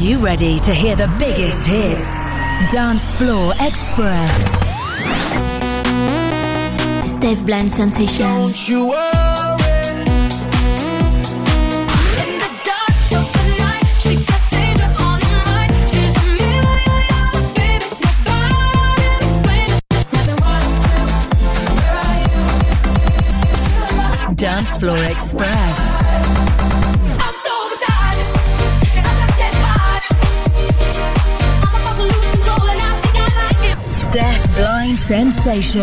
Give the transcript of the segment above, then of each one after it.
you ready to hear the biggest hits? Dance Floor Express. Steph Blind Sensation. Don't you worry. In the dark of the night, she got danger on her mind. She's a million dollar baby, nobody explain it. Seven one two, where are you? Dance Floor Express. Sensation.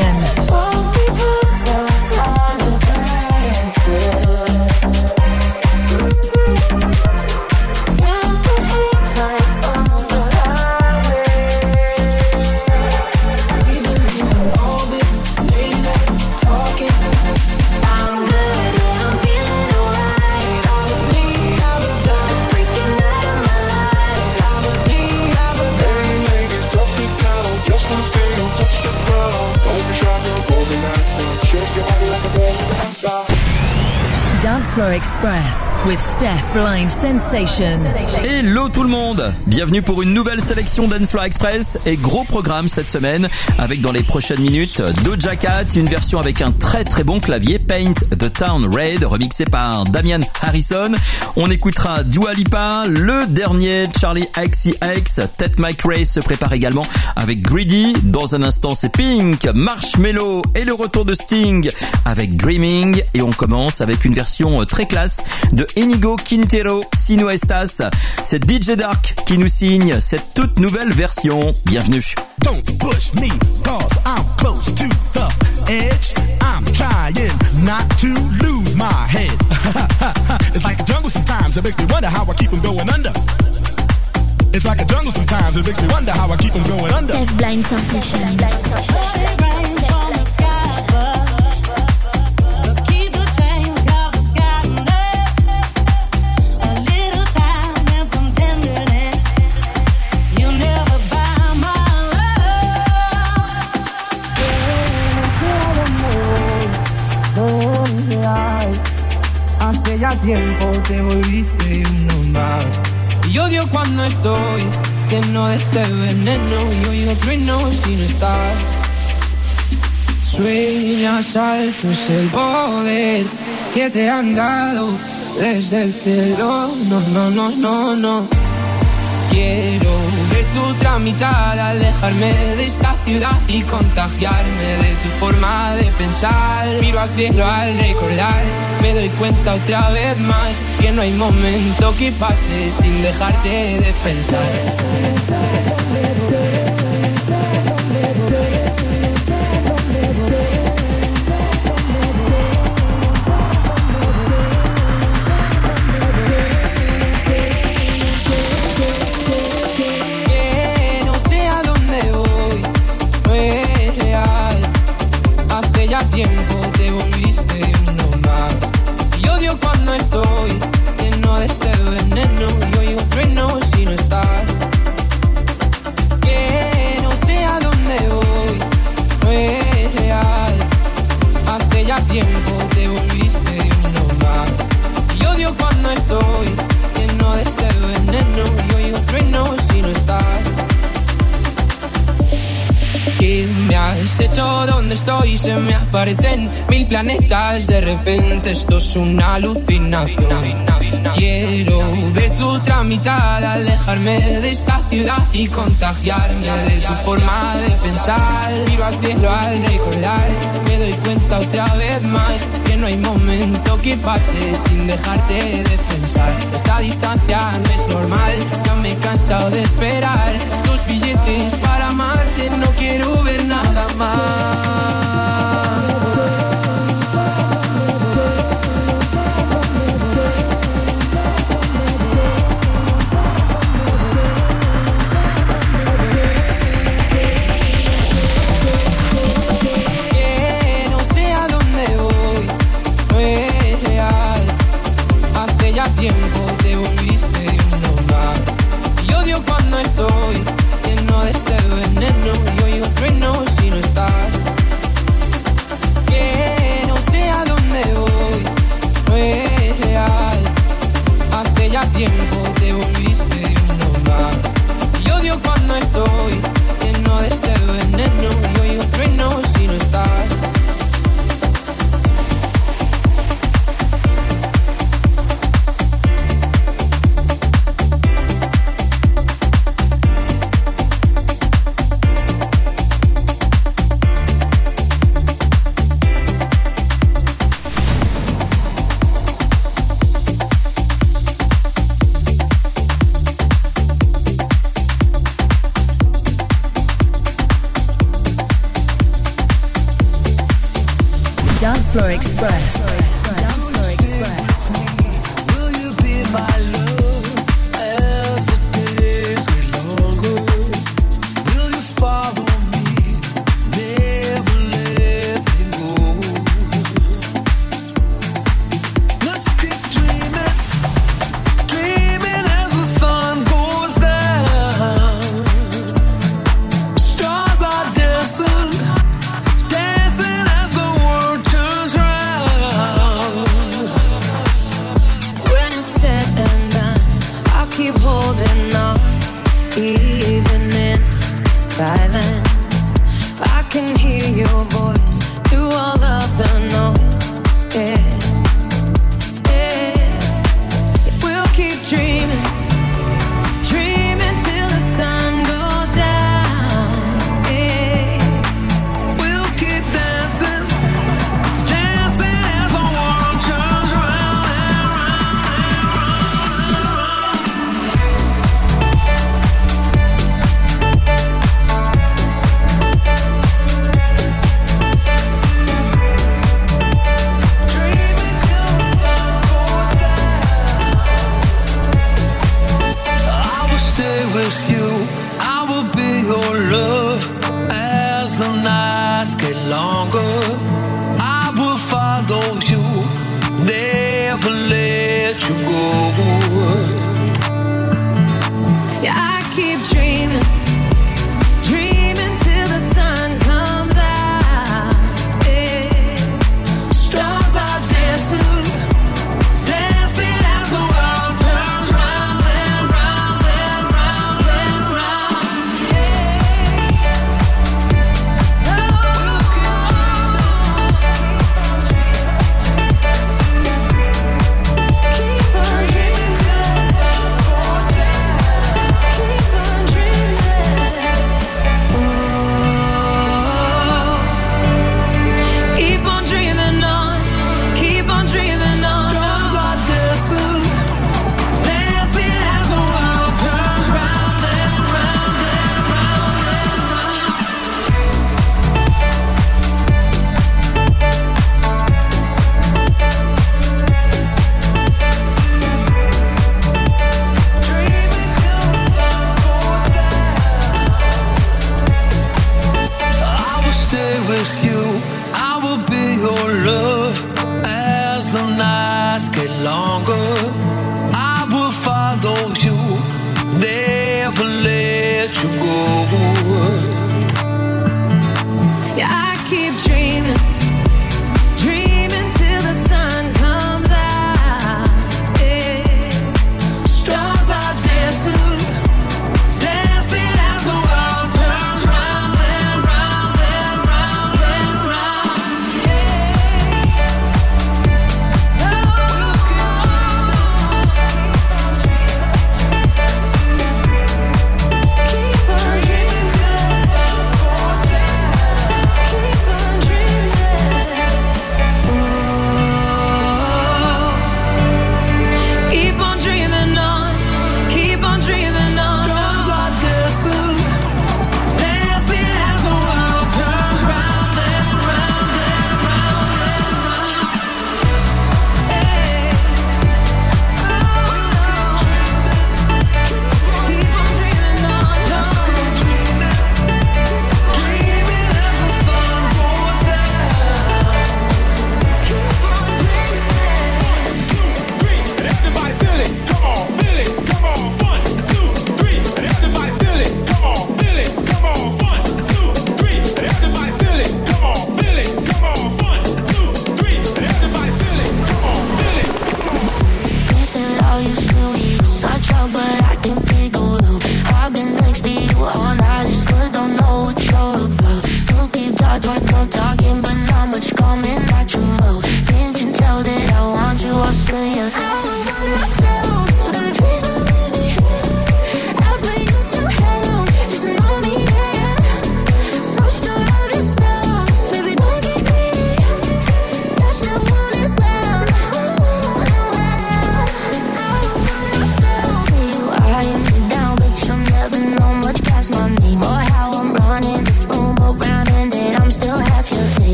Express with Steph Blind Sensation. Hello tout le monde Bienvenue pour une nouvelle sélection Dance Floor Express et gros programme cette semaine avec dans les prochaines minutes Doja Cat, une version avec un très très bon clavier Paint the Town Red remixé par Damian Harrison. On écoutera Dua Lipa, le dernier Charlie XCX, Ted Ray se prépare également avec Greedy. Dans un instant c'est Pink, Marshmello et le retour de Sting avec Dreaming et on commence avec une version très classe de Enigo Quintero Sino Estas. C'est DJ Dark qui nous signe cette toute nouvelle version. Bienvenue. Don't push Es el poder que te han dado desde el cielo. No, no, no, no, no. Quiero ver tu tramitar, alejarme de esta ciudad y contagiarme de tu forma de pensar. Miro al cielo al recordar, me doy cuenta otra vez más que no hay momento que pase sin dejarte de pensar. Hecho? ¿Dónde estoy? Se me aparecen mil planetas. De repente esto es una alucinación. Quiero ver tu tramitar, alejarme de esta ciudad y contagiarme de tu forma de pensar. Miro al cielo al recordar, me doy cuenta otra vez más que no hay momento que pase sin dejarte de pensar. Esta distancia no es normal, ya me he cansado de esperar tus billetes para amarte. No quiero ver nada más. amar. Dance Floor Express. Dance Floor Express. Will you be my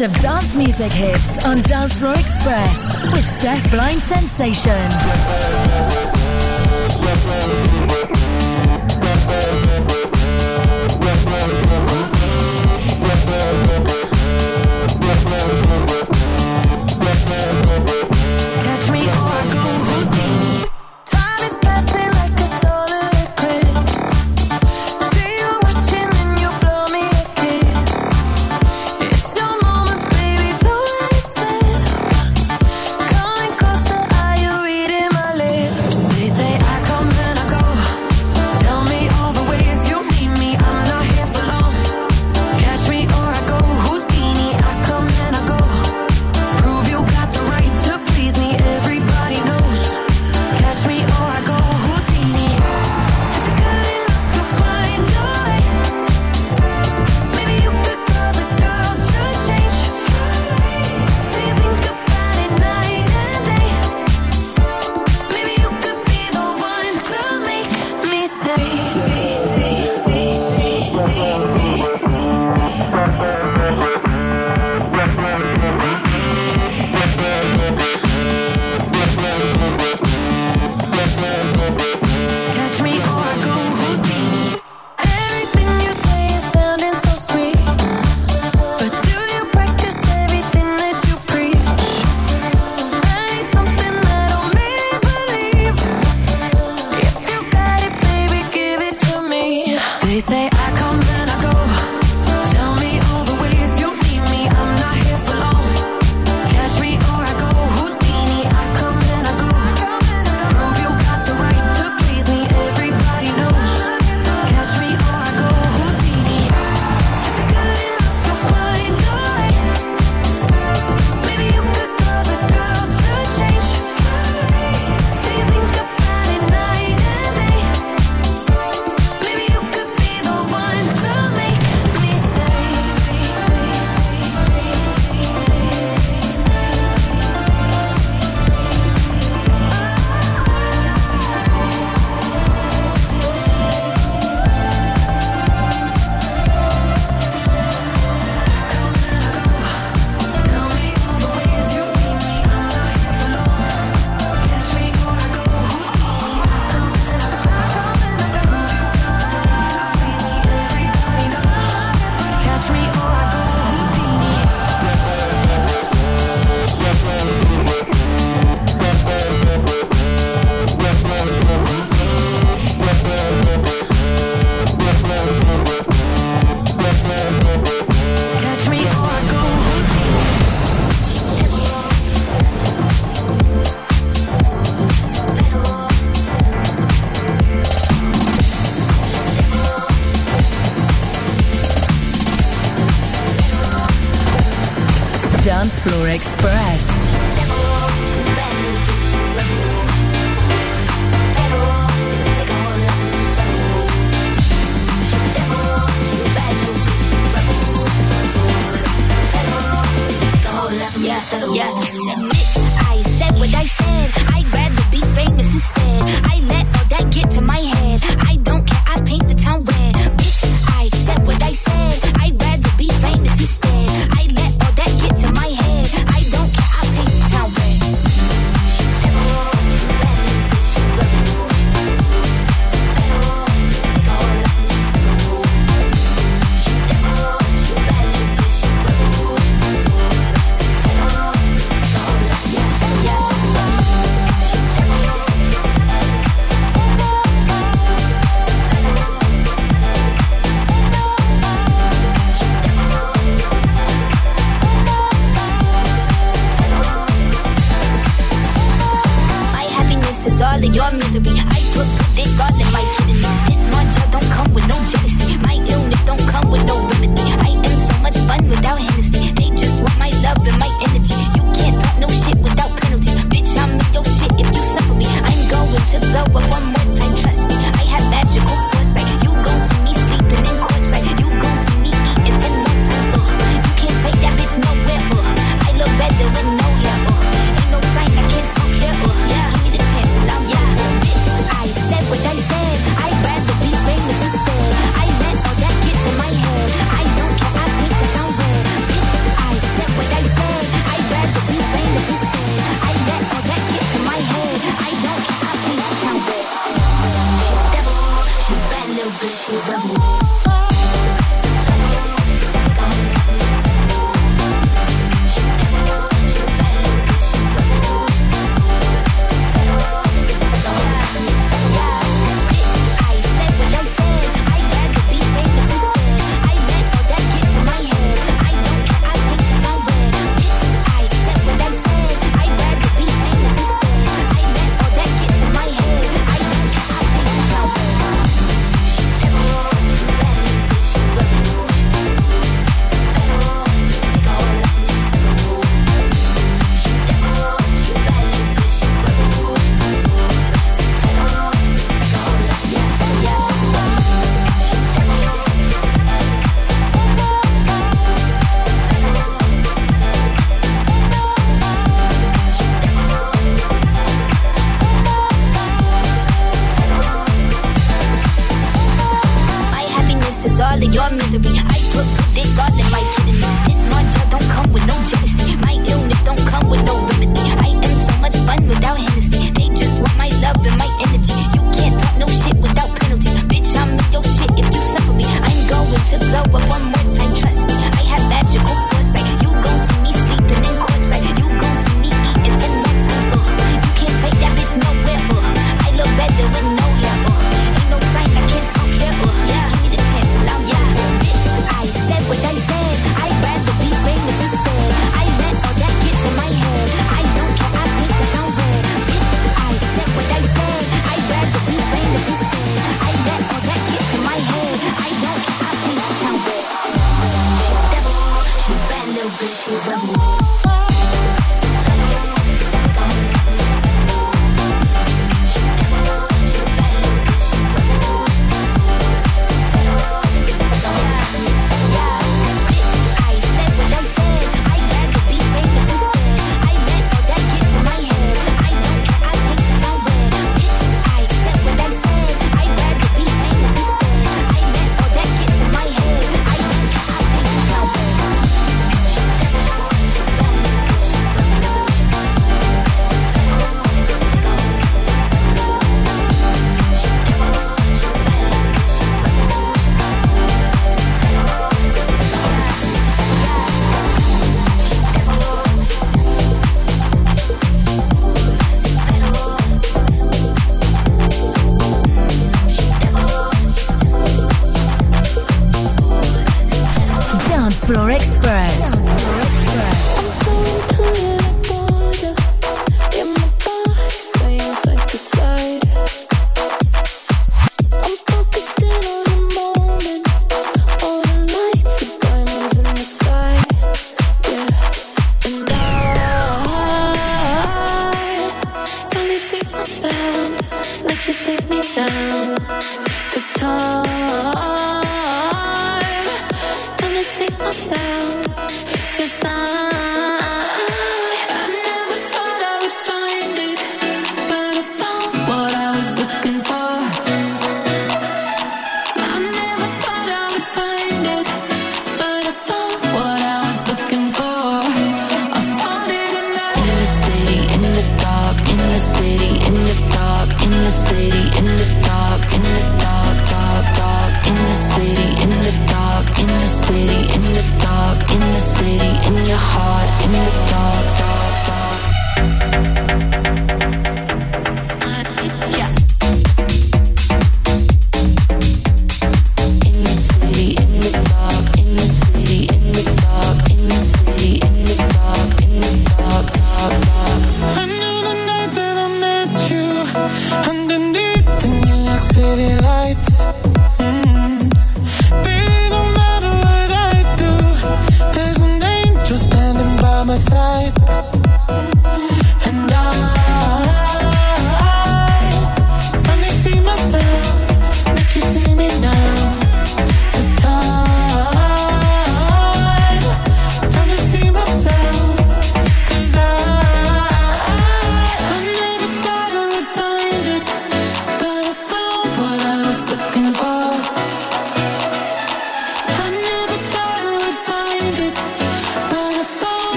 best of dance music hits on Dance Express with Steph Blind Sensation.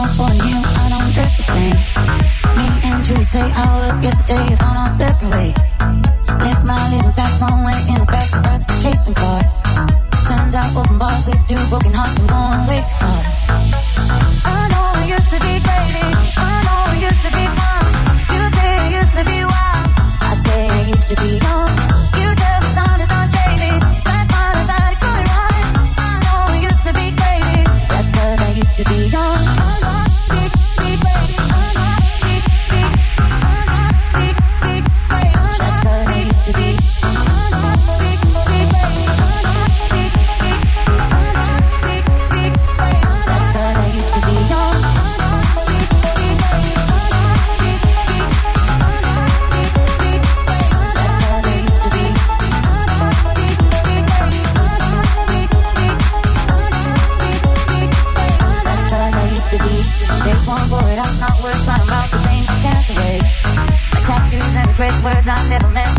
know for you, I don't dress the same. Me and you say Hours was yesterday, on our separate ways. If my living fast, long way in the past, cause that's chasing cars. Turns out open bars lead to broken hearts I'm going way too far. I know we used to be dating, I know we used to be fun. You say it used to be wild, I say it used to be never meant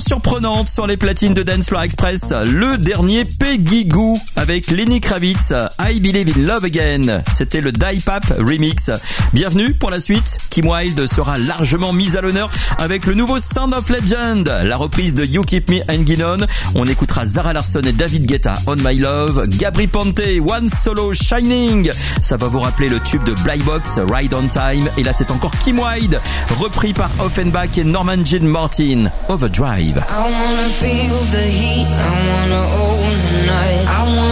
surprenante sur les platines de Dance Floor Express. Le dernier Peggy Goo avec Lenny Kravitz, I Believe in Love Again. C'était le Die Pap remix. Bienvenue pour la suite. Kim Wilde sera largement mise à l'honneur avec le nouveau Sound of Legend, la reprise de You Keep Me Hanging On. On écoutera Zara Larson et David Guetta On My Love, Gabri Ponte, One Solo Shining. Ça va vous rappeler le tube de Black Box, Ride on Time. Et là, c'est encore Kim Wilde, repris par Offenbach et Norman Jean Martin, Overdrive. I wanna feel the heat, I wanna own the night. I wanna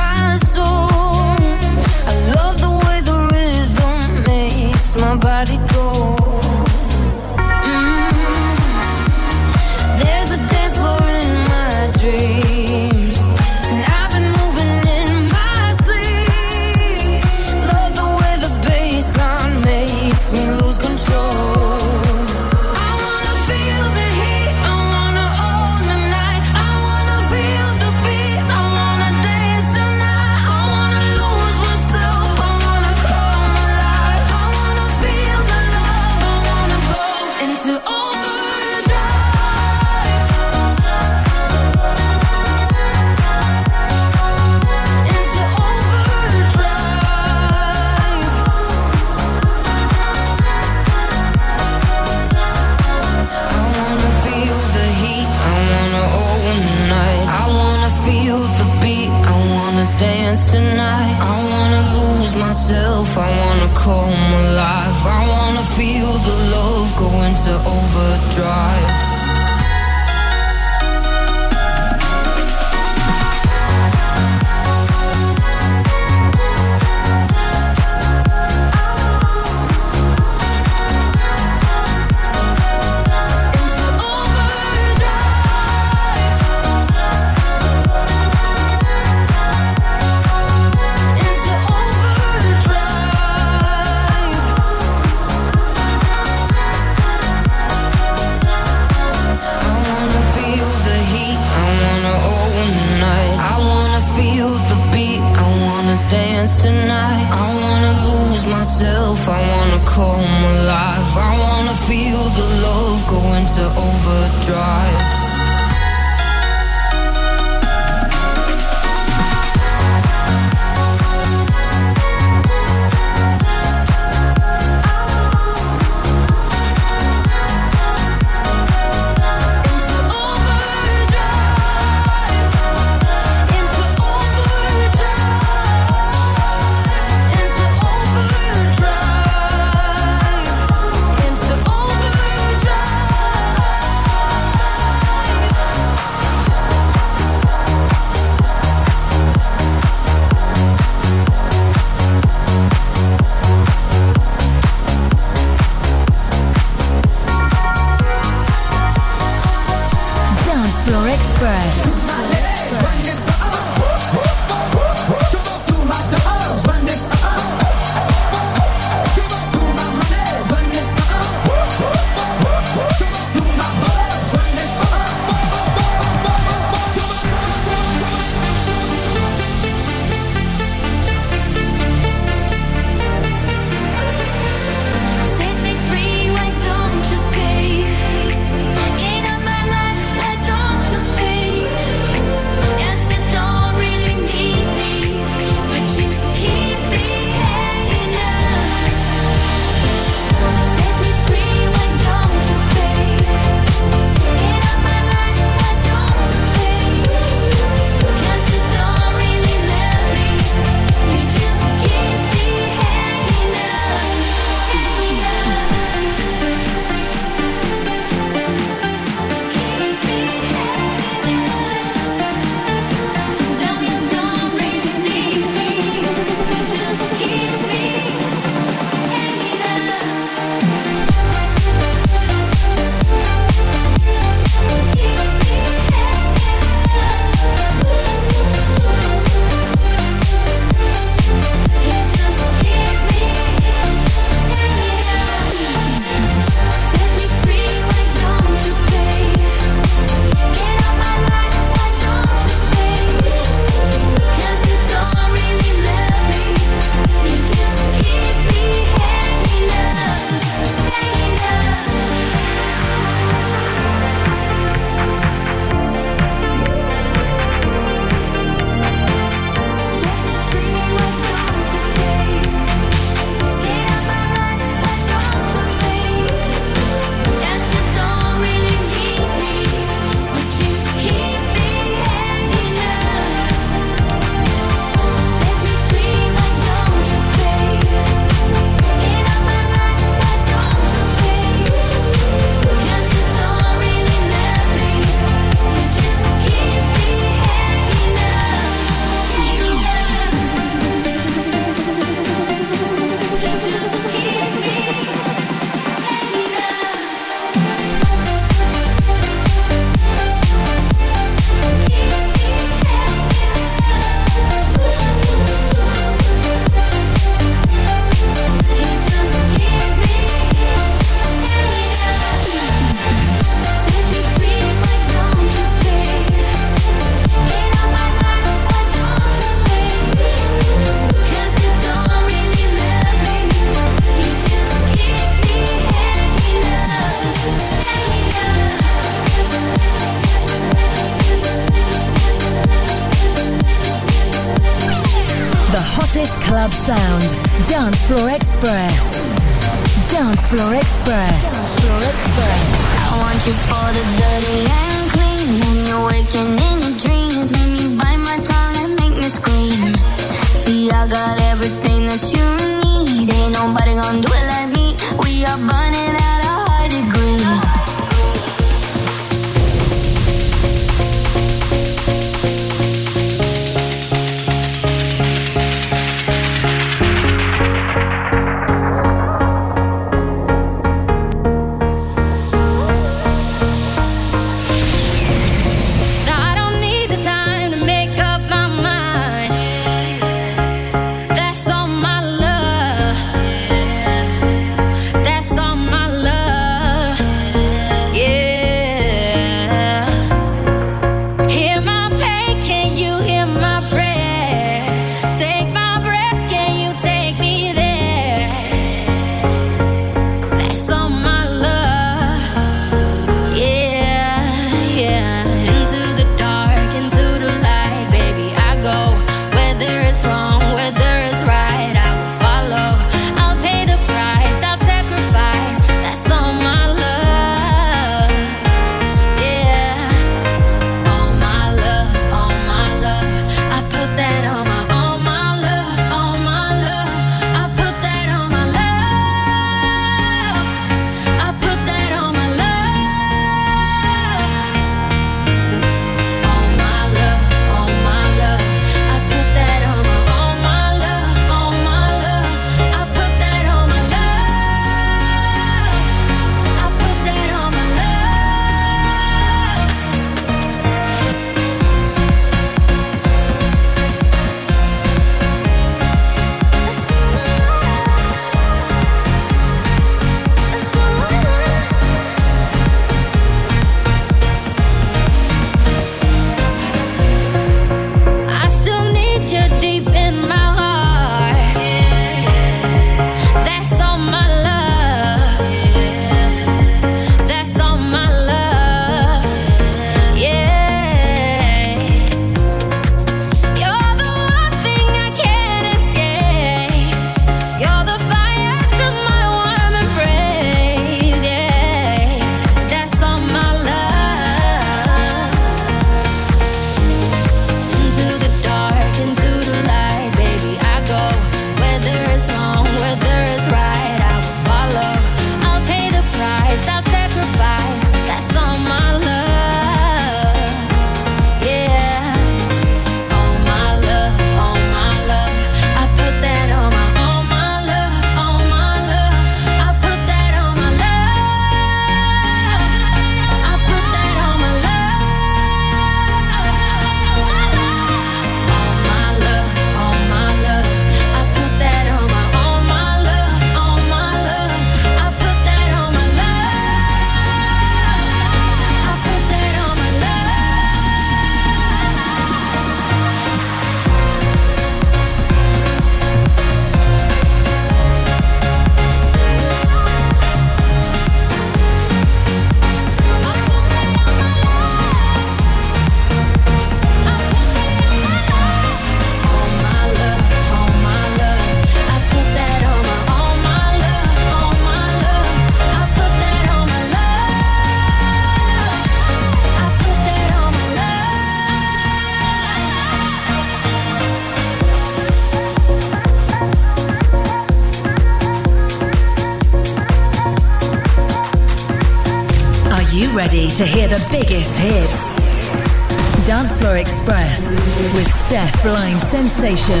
Sensation.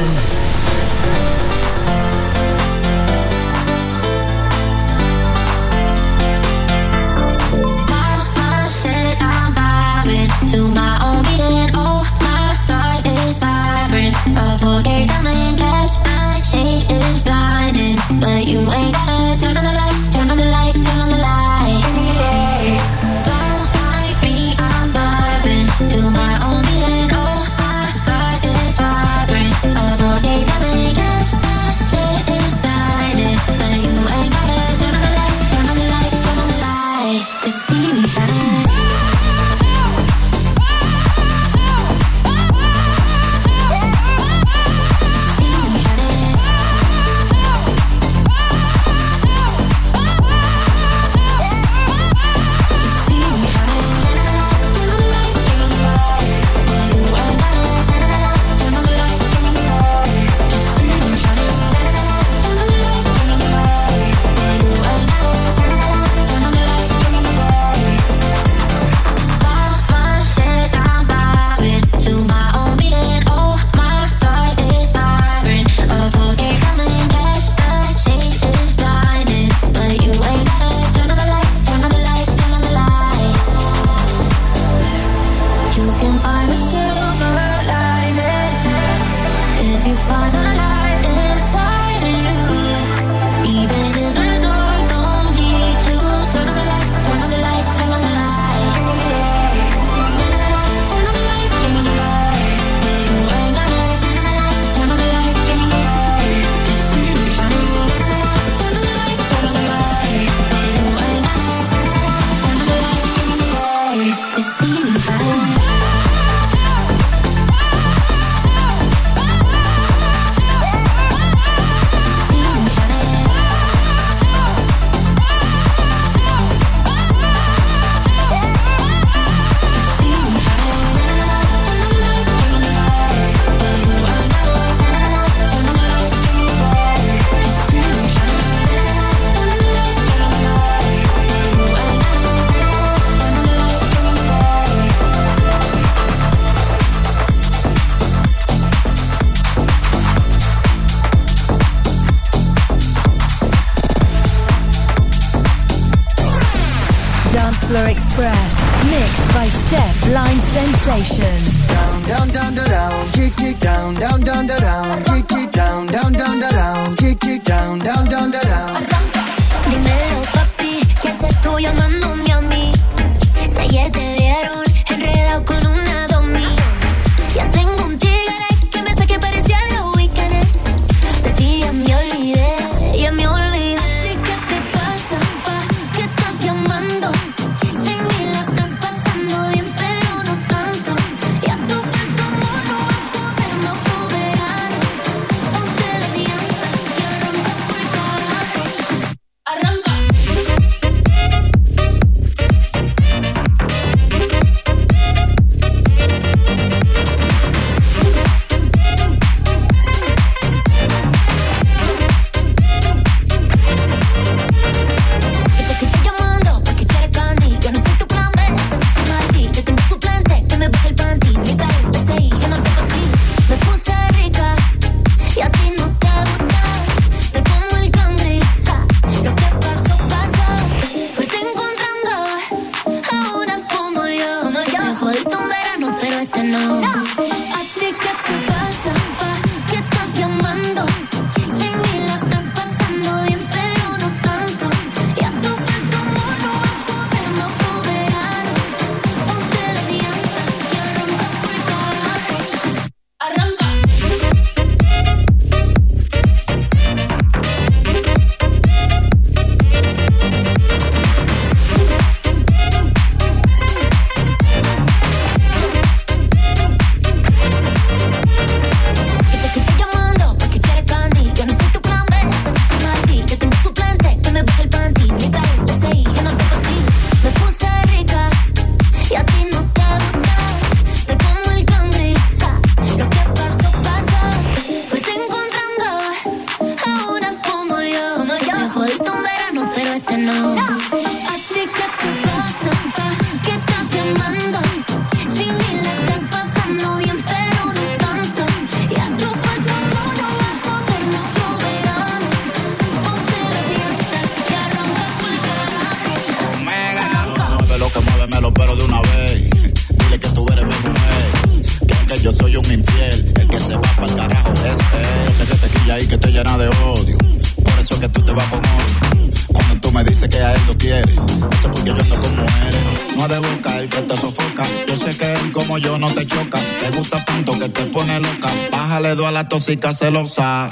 La tóxica celosa.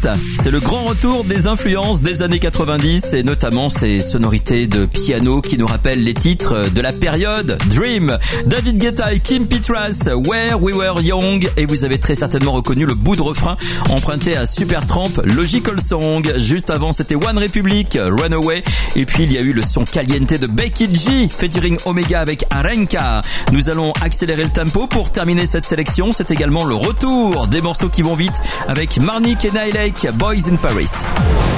Sucesso! C'est le grand retour des influences des années 90 et notamment ces sonorités de piano qui nous rappellent les titres de la période Dream. David Guetta et Kim Petras, Where We Were Young et vous avez très certainement reconnu le bout de refrain emprunté à Supertramp Logical Song. Juste avant c'était One Republic, Runaway et puis il y a eu le son caliente de Becky G featuring Omega avec Arenka. Nous allons accélérer le tempo pour terminer cette sélection. C'est également le retour des morceaux qui vont vite avec Marnik et Boys in Paris.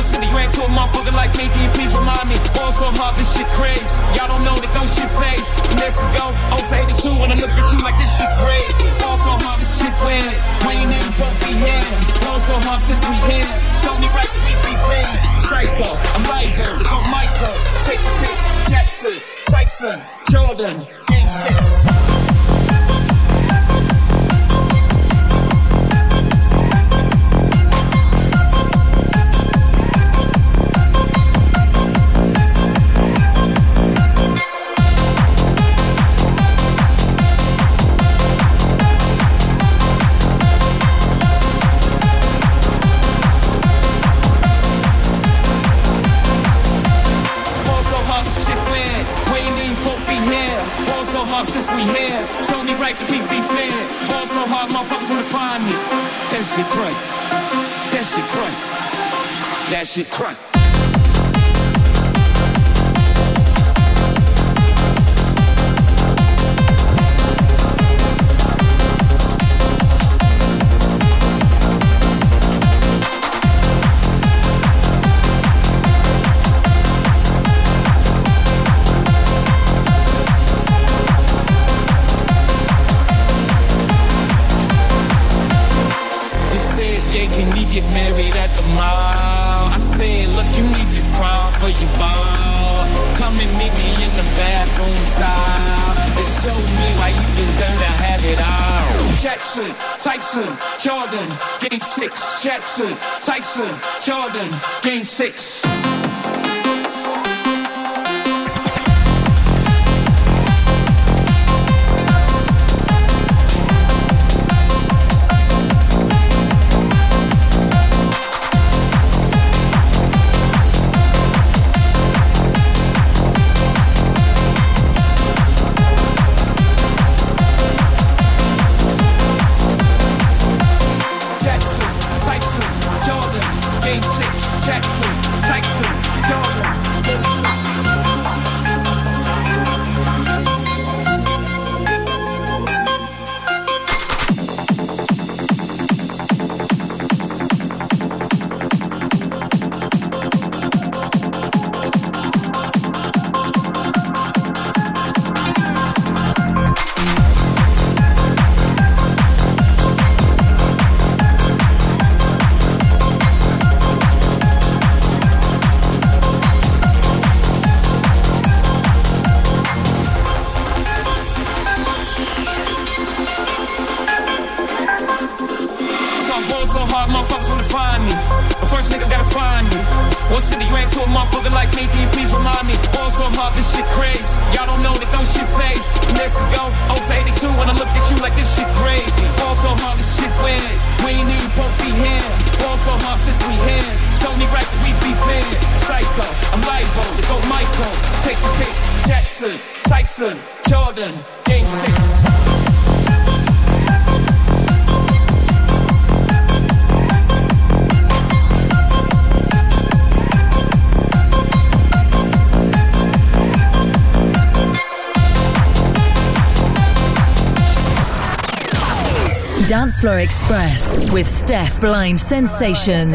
What's 50 grand to a motherfucker like me? Can you please remind me? Going so hard, this shit crazy. Y'all don't know that don't shit phase. Let's go. Oh, 82 when I look at you like this shit crazy. So hard, this shit weird. We ain't even broke be here. Going so hard since we here. Only right that we be fair. Psycho, I'm lighter. I'm Michael. Take the pick. Jackson, Tyson, Jordan, it crack. Six. With Steph Blind Sensation.